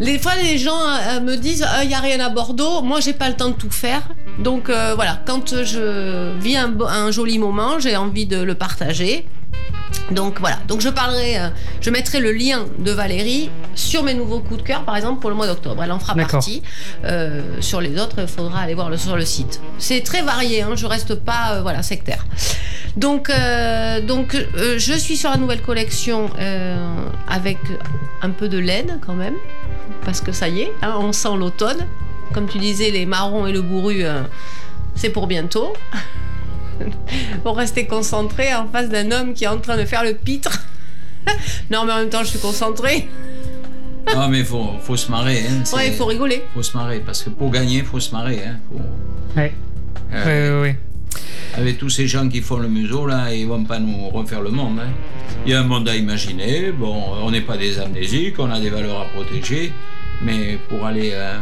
Speaker 2: Euh, les fois, les gens euh, me disent il n'y a rien à Bordeaux. Moi, j'ai pas le temps de tout faire. Donc euh, voilà, quand je vis un joli moment, j'ai envie de le partager. Donc voilà, donc je parlerai, euh, je mettrai le lien de Valérie sur mes nouveaux coups de cœur, par exemple pour le mois d'octobre. Elle en fera partie. Euh, sur les autres, il faudra aller voir le, sur le site. C'est très varié, hein, je reste pas euh, voilà sectaire. Donc, donc je suis sur la nouvelle collection avec un peu de laine quand même, parce que ça y est, hein, on sent l'automne. Comme tu disais, les marrons et le bourru, c'est pour bientôt. [laughs] [laughs] pour rester concentré en face d'un homme qui est en train de faire le pitre. [laughs] non, mais en même temps, je suis concentrée. [laughs]
Speaker 5: Non, mais faut, faut se marrer. Hein.
Speaker 2: Ouais, il faut rigoler.
Speaker 5: faut se marrer. Parce que pour gagner, il faut se marrer. Hein. Faut-
Speaker 4: Ouais.
Speaker 5: Euh,
Speaker 4: Ouais, ouais, ouais.
Speaker 5: Avec tous ces gens qui font le museau, là, ils vont pas nous refaire le monde. hein. Il y a un monde à imaginer. Bon, on n'est pas des amnésiques, on a des valeurs à protéger. Mais pour aller euh,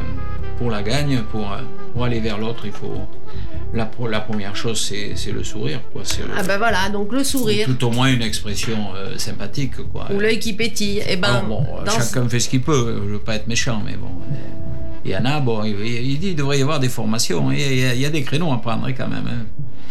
Speaker 5: pour la gagne, pour, euh, pour aller vers l'autre, il faut. La, première chose, c'est le sourire. Quoi. Le-
Speaker 2: Ah ben voilà, donc le sourire
Speaker 5: Tout au moins une expression euh, sympathique. Quoi.
Speaker 2: ou l'œil qui pétille. Et ben,
Speaker 5: Alors, bon, euh, chacun fait ce qu'il peut, je veux pas être méchant, mais bon. euh, Il y en a, bon, il, il dit qu'il devrait y avoir des formations. Il y a, il y a- il y a des créneaux à prendre hein, quand même. hein.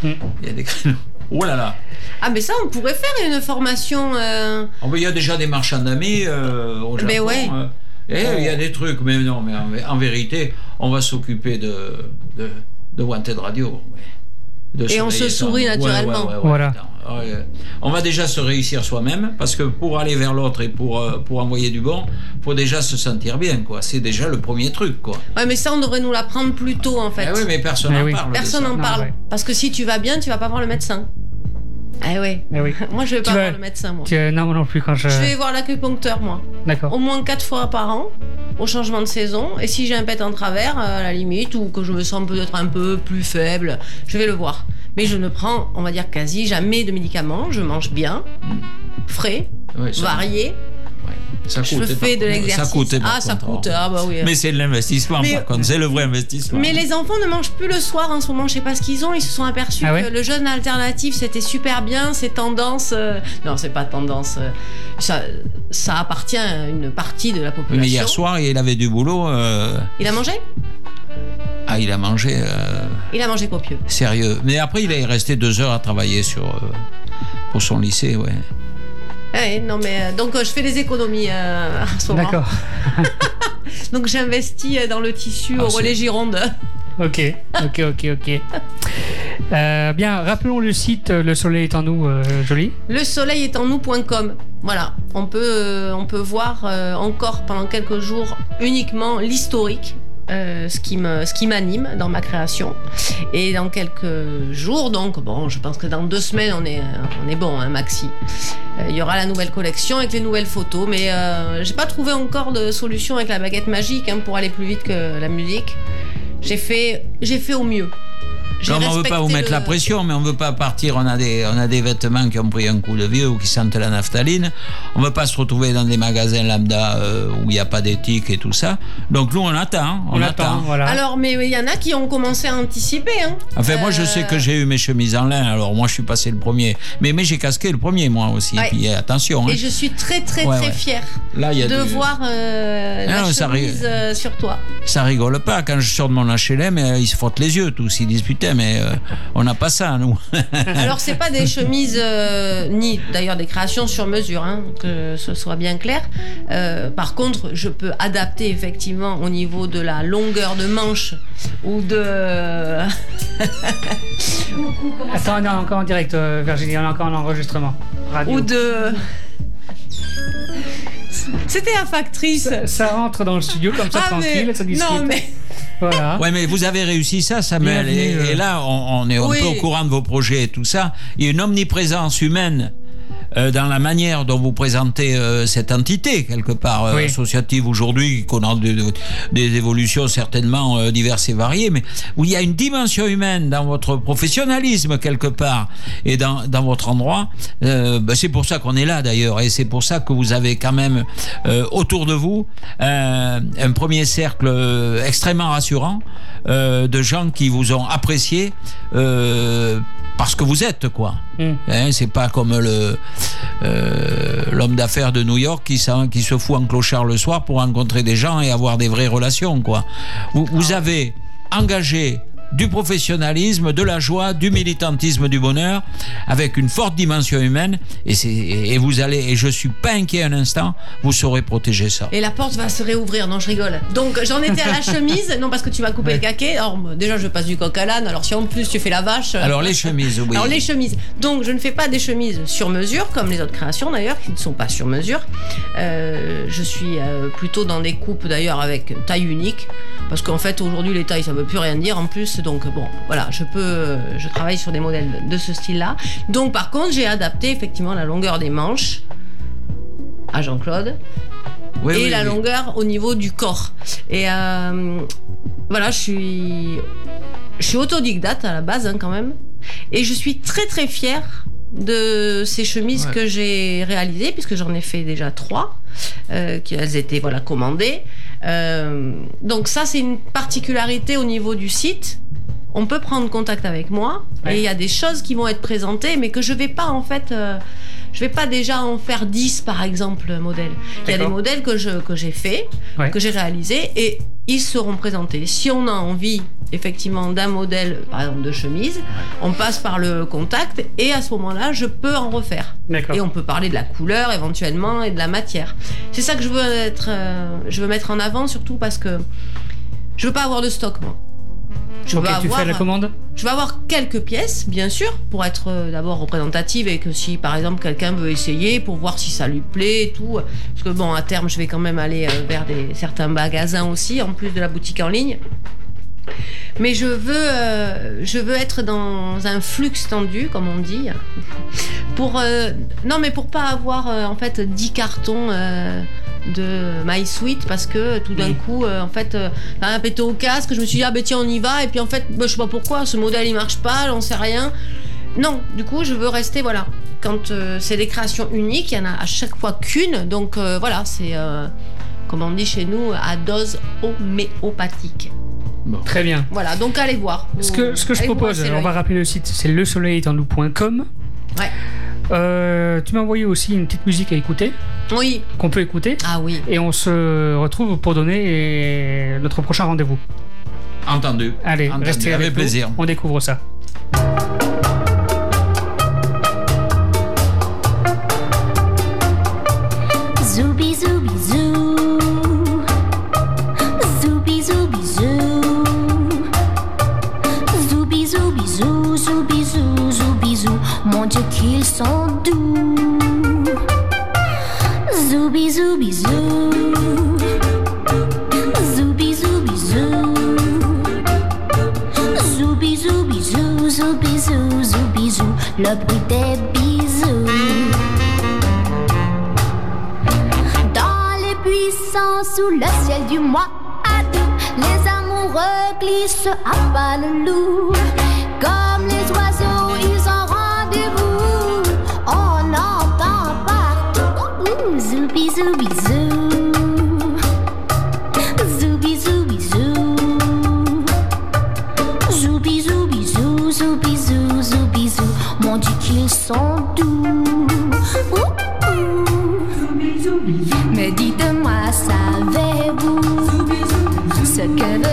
Speaker 4: Mm.
Speaker 5: Il y a des créneaux. Oh là là
Speaker 2: Ah mais ça, on pourrait faire une formation. euh,
Speaker 5: Oh, mais Il y a déjà des marchands d'amis euh, au Japon.
Speaker 2: Mais ouais.
Speaker 5: euh, et il y a des trucs, mais non, mais en, en vérité, on va s'occuper de, de, de Wanted Radio. ouais. De
Speaker 2: Et on se sourit
Speaker 5: Ouais, ouais,
Speaker 2: naturellement.
Speaker 5: ouais, ouais,
Speaker 4: Voilà.
Speaker 5: euh, on va déjà se réussir soi-même, parce que pour aller vers l'autre et pour, euh, pour envoyer du bon, faut déjà se sentir bien, quoi. C'est déjà le premier truc, quoi.
Speaker 2: Ouais, mais ça, on devrait nous l'apprendre plus tôt en fait.
Speaker 5: Ah oui, mais personne
Speaker 4: Eh
Speaker 5: n'en
Speaker 4: oui.
Speaker 5: parle.
Speaker 2: Personne n'en
Speaker 4: Non,
Speaker 2: parle.
Speaker 4: ouais.
Speaker 2: Parce que si tu vas bien, tu vas pas voir le médecin. Ah ouais.
Speaker 4: Eh oui. [laughs]
Speaker 2: Moi, je vais pas
Speaker 4: Tu vas-
Speaker 2: voir le médecin, moi.
Speaker 4: Tu- non, moi non plus quand je.
Speaker 2: Je vais voir l'acupuncteur, moi.
Speaker 4: D'accord.
Speaker 2: Au moins quatre fois par an, au changement de saison. Et si j'ai un pet en travers, euh, à la limite, ou que je me sens peut-être un peu plus faible, je vais le voir. Mais je ne prends, on va dire, quasi jamais de médicaments. Je mange bien, frais,
Speaker 5: Ouais,
Speaker 2: varié.
Speaker 5: Ça
Speaker 2: je
Speaker 5: coûte,
Speaker 2: fais
Speaker 5: par
Speaker 2: de l'exercice.
Speaker 5: Ça coûte, par
Speaker 2: Ah, ça
Speaker 5: contre.
Speaker 2: coûte. Ah bah oui.
Speaker 5: Mais c'est de l'investissement,
Speaker 2: Mais-
Speaker 5: par contre. C'est le vrai investissement.
Speaker 2: Mais les enfants ne mangent plus le soir en ce moment. Je sais pas ce qu'ils ont. Ils se sont aperçus
Speaker 4: Ah ouais
Speaker 2: que le jeûne alternatif c'était super bien. C'est tendance. euh, Non, c'est pas tendance. euh, Ça, ça appartient à une partie de la population.
Speaker 5: Mais hier soir, il avait du boulot. euh,
Speaker 2: Il a mangé?
Speaker 5: Ah, il a mangé euh,
Speaker 2: Il a mangé copieux.
Speaker 5: sérieux. Mais après, il est resté deux heures à travailler sur, euh, pour son lycée, ouais.
Speaker 2: Ouais, non mais euh, donc euh, je fais des économies euh, en ce moment.
Speaker 4: D'accord. [laughs]
Speaker 2: Donc j'investis dans le tissu
Speaker 5: Ah,
Speaker 2: au relais Gironde.
Speaker 4: Ok, ok, ok, ok. Euh, bien, rappelons le site Le Soleil est en nous, euh, joli.
Speaker 2: Le soleil est en nous.com. Voilà, on peut, on peut voir encore pendant quelques jours uniquement l'historique. Euh, ce qui m'anime dans ma création. Et dans quelques jours donc bon je pense que dans deux semaines on est on est bon hein, maxi. Euh, il y aura la nouvelle collection avec les nouvelles photos mais euh, j'ai pas trouvé encore de solution avec la baguette magique hein, pour aller plus vite que la musique. J'ai fait j'ai fait au mieux
Speaker 5: Non, on veut pas vous mettre
Speaker 2: le-
Speaker 5: la pression, mais on veut pas partir. On a des, on a des vêtements qui ont pris un coup de vieux ou qui sentent la naphtaline. On veut pas se retrouver dans des magasins lambda euh, où il n'y a pas d'éthique et tout ça. Donc nous, on attend. On,
Speaker 4: On, attend, voilà.
Speaker 2: Alors, mais il y en a qui ont commencé à anticiper. Hein.
Speaker 5: Enfin, moi, je
Speaker 2: Euh,
Speaker 5: sais que j'ai eu mes chemises en lin. Alors moi, je suis passé le premier. Mais, mais j'ai casqué le premier, moi aussi.
Speaker 2: Ouais.
Speaker 5: Puis attention. hein.
Speaker 2: Et je suis très, très,
Speaker 5: Ouais,
Speaker 2: très
Speaker 5: ouais.
Speaker 2: fière
Speaker 5: Là, il y a
Speaker 2: de
Speaker 5: du-
Speaker 2: voir euh,
Speaker 5: Ah
Speaker 2: la
Speaker 5: non, ça
Speaker 2: chemise euh, sur toi.
Speaker 5: Ça rigole pas. Quand je sors de mon HLM, euh, ils se frottent les yeux tous. Ils disent mais euh, on n'a pas ça, nous. [laughs]
Speaker 2: Alors, c'est pas des chemises, euh, ni d'ailleurs des créations sur mesure, hein, que ce soit bien clair. Euh, par contre, je peux adapter effectivement au niveau de la longueur de manche ou de. [laughs]
Speaker 4: Attends, on est encore en direct, euh, Virginie, on est encore en enregistrement. Radio.
Speaker 2: ou de. C'était la factrice.
Speaker 4: ça, ça rentre dans le studio comme ça,
Speaker 2: Ah,
Speaker 4: tranquille,
Speaker 2: mais-
Speaker 4: ça discute.
Speaker 2: Non, mais.
Speaker 4: Voilà. [laughs]
Speaker 5: Ouais, mais vous avez réussi ça, Samuel. Et,
Speaker 4: euh.
Speaker 5: et là, on, on est un
Speaker 2: Oui.
Speaker 5: peu au courant de vos projets et tout ça. Il y a une omniprésence humaine. Euh, dans la manière dont vous présentez euh, cette entité, quelque part, euh,
Speaker 4: Oui.
Speaker 5: associative aujourd'hui, qui connaît des, des évolutions certainement diverses et variées, mais où il y a une dimension humaine dans votre professionnalisme, quelque part, et dans, dans votre endroit. Ben, c'est pour ça qu'on est là, d'ailleurs, et c'est pour ça que vous avez quand même autour de vous un premier cercle extrêmement rassurant de gens qui vous ont apprécié parce que vous êtes, quoi.
Speaker 4: Mm.
Speaker 5: Hein, c'est pas comme le euh, l'homme d'affaires de New York qui, qui se fout en clochard le soir pour rencontrer des gens et avoir des vraies relations, quoi. Vous, vous avez engagé du professionnalisme, de la joie, du militantisme, du bonheur, avec une forte dimension humaine, et, et vous allez, et je suis pas inquiet un instant, vous saurez protéger ça.
Speaker 2: Et la porte va se réouvrir, non je rigole. Donc j'en étais à la chemise, non parce que tu m'as coupé le caquet. Alors déjà je passe du coq à l'âne, alors si en plus tu fais la vache. euh,
Speaker 5: Alors les chemises, oui.
Speaker 2: Alors les chemises. Donc je ne fais pas des chemises sur mesure comme les autres créations d'ailleurs qui ne sont pas sur mesure. Euh, je suis euh, plutôt dans des coupes d'ailleurs avec taille unique parce qu'en fait aujourd'hui les tailles ça veut plus rien dire en plus donc bon voilà je peux je travaille sur des modèles de, de ce style-là. Donc par contre j'ai adapté effectivement la longueur des manches à Jean-Claude
Speaker 5: Oui,
Speaker 2: et
Speaker 5: oui,
Speaker 2: la
Speaker 5: oui.
Speaker 2: longueur au niveau du corps. Et euh, voilà, je suis, je suis autodidacte à la base hein, quand même, et je suis très très fière de ces chemises
Speaker 5: Ouais.
Speaker 2: que j'ai réalisées puisque j'en ai fait déjà trois, euh, qui elles étaient voilà commandées. Euh, donc ça c'est une particularité au niveau du site. On peut prendre contact avec moi
Speaker 4: Ouais.
Speaker 2: et il y a des choses qui vont être présentées, mais que je vais pas en fait. euh, je vais pas déjà en faire 10 par exemple modèles. Il y a des modèles que je que j'ai fait,
Speaker 4: Ouais.
Speaker 2: que j'ai réalisés et ils seront présentés. Si on a envie effectivement d'un modèle par exemple de chemise, on passe par le contact et à ce moment-là, je peux en refaire. Et on peut parler de la couleur éventuellement et de la matière. C'est ça que je veux être, euh, je veux mettre en avant surtout parce que je veux pas avoir de stock moi. Je veux
Speaker 4: tu
Speaker 2: avoir,
Speaker 4: fais la commande?
Speaker 2: Je vais avoir quelques pièces, bien sûr, pour être euh, d'abord représentative et que si, par exemple, quelqu'un veut essayer pour voir si ça lui plaît et tout. Parce que bon, à terme, je vais quand même aller euh, vers des, certains magasins aussi, en plus de la boutique en ligne. Mais je veux, euh, je veux être dans un flux tendu, comme on dit, pour euh, non, mais pour pas avoir euh, en fait 10 cartons de My Sweet parce que tout d'un
Speaker 4: Oui.
Speaker 2: coup, euh, en fait, euh, ça a un pété au casque. Je me suis dit ah ben tiens on y va et puis en fait, bah, je sais pas pourquoi ce modèle il marche pas, j'en sais rien. Non, du coup je veux rester voilà quand euh, c'est des créations uniques, il y en a à chaque fois qu'une. Donc voilà, c'est comme on dit chez nous, à dose homéopathique.
Speaker 4: Très bien.
Speaker 2: Voilà, donc allez voir.
Speaker 4: Ce que, ce que je
Speaker 2: Allez
Speaker 4: propose, on va rappeler le site, c'est lesoleillestennou.com.
Speaker 2: Ouais.
Speaker 4: Euh, tu m'as envoyé aussi une petite musique à écouter,
Speaker 2: Oui.
Speaker 4: qu'on peut écouter.
Speaker 2: Ah oui.
Speaker 4: Et on se retrouve pour donner notre prochain rendez-vous.
Speaker 5: Entendu.
Speaker 4: Allez,
Speaker 5: Entendu,
Speaker 4: restez avec,
Speaker 5: avec
Speaker 4: nous. On découvre ça.
Speaker 7: Le bruit des bisous. Dans les buissons sous le ciel du mois d'août, les amoureux glissent à pas le loup. Sont doux. Mais dites-moi, savez-vous ce que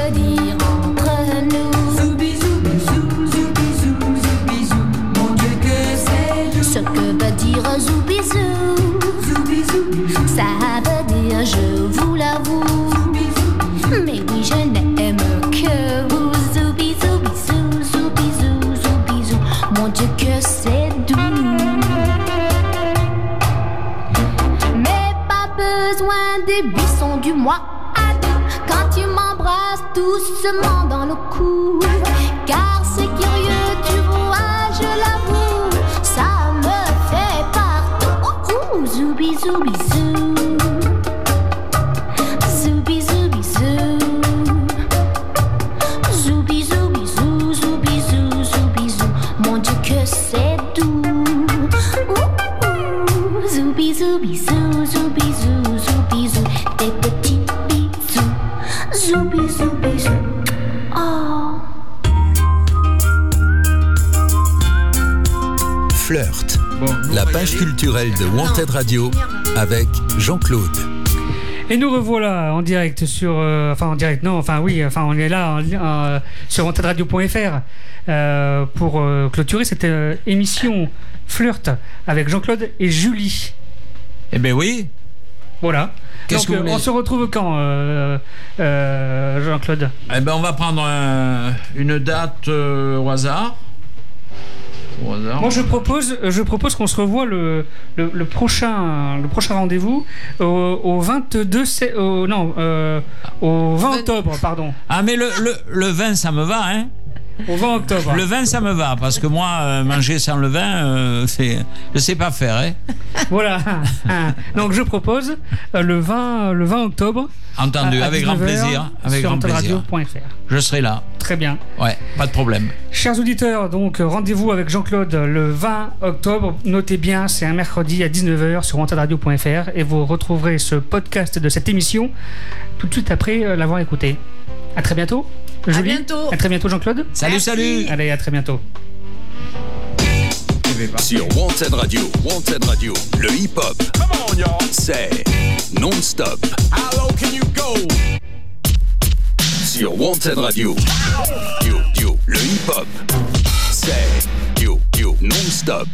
Speaker 3: Radio avec Jean-Claude.
Speaker 4: Et nous revoilà en direct sur. euh, enfin, en direct, non, enfin, oui, enfin, on est là en euh, sur wantedradio.fr euh, pour euh, clôturer cette euh, émission Flirt avec Jean-Claude et Julie.
Speaker 5: Eh ben oui.
Speaker 4: Voilà. Donc,
Speaker 5: que
Speaker 4: on se retrouve quand, euh, euh, Jean-Claude?
Speaker 5: Eh ben on va prendre un- une date euh, au hasard. Au hasard.
Speaker 4: Moi, je propose, je propose qu'on se revoie le, le, le prochain, le prochain rendez-vous au, au 22, sé- au- non, euh, au 20 octobre, pardon.
Speaker 5: Ah mais le, le, le vin ça me va hein.
Speaker 4: Au 20 octobre.
Speaker 5: Le vin ça me va parce que moi euh, manger sans le vin euh, c'est je sais pas faire hein.
Speaker 4: Voilà. [laughs] Donc, je propose euh, le 20, le 20 octobre.
Speaker 5: Entendu
Speaker 4: à- à
Speaker 5: avec grand
Speaker 4: 19h
Speaker 5: plaisir avec
Speaker 4: sur
Speaker 5: grand plaisir. Je serai là.
Speaker 4: Très bien.
Speaker 5: Ouais, pas de problème.
Speaker 4: Chers auditeurs, donc rendez-vous avec Jean-Claude le 20 octobre. Notez bien, c'est un mercredi à 19h sur antenradio.fr et vous retrouverez ce podcast de cette émission tout de suite après l'avoir écouté. À très bientôt. Julie.
Speaker 2: bientôt.
Speaker 4: À très bientôt, Jean-Claude.
Speaker 5: Salut
Speaker 2: Merci.
Speaker 5: salut.
Speaker 4: Allez, à très bientôt.
Speaker 1: Sur Wanted Radio, Wanted Radio, le hip-hop, c'est non-stop. Sur Wanted Radio, yo, yo, le hip-hop, c'est yo, yo, non-stop.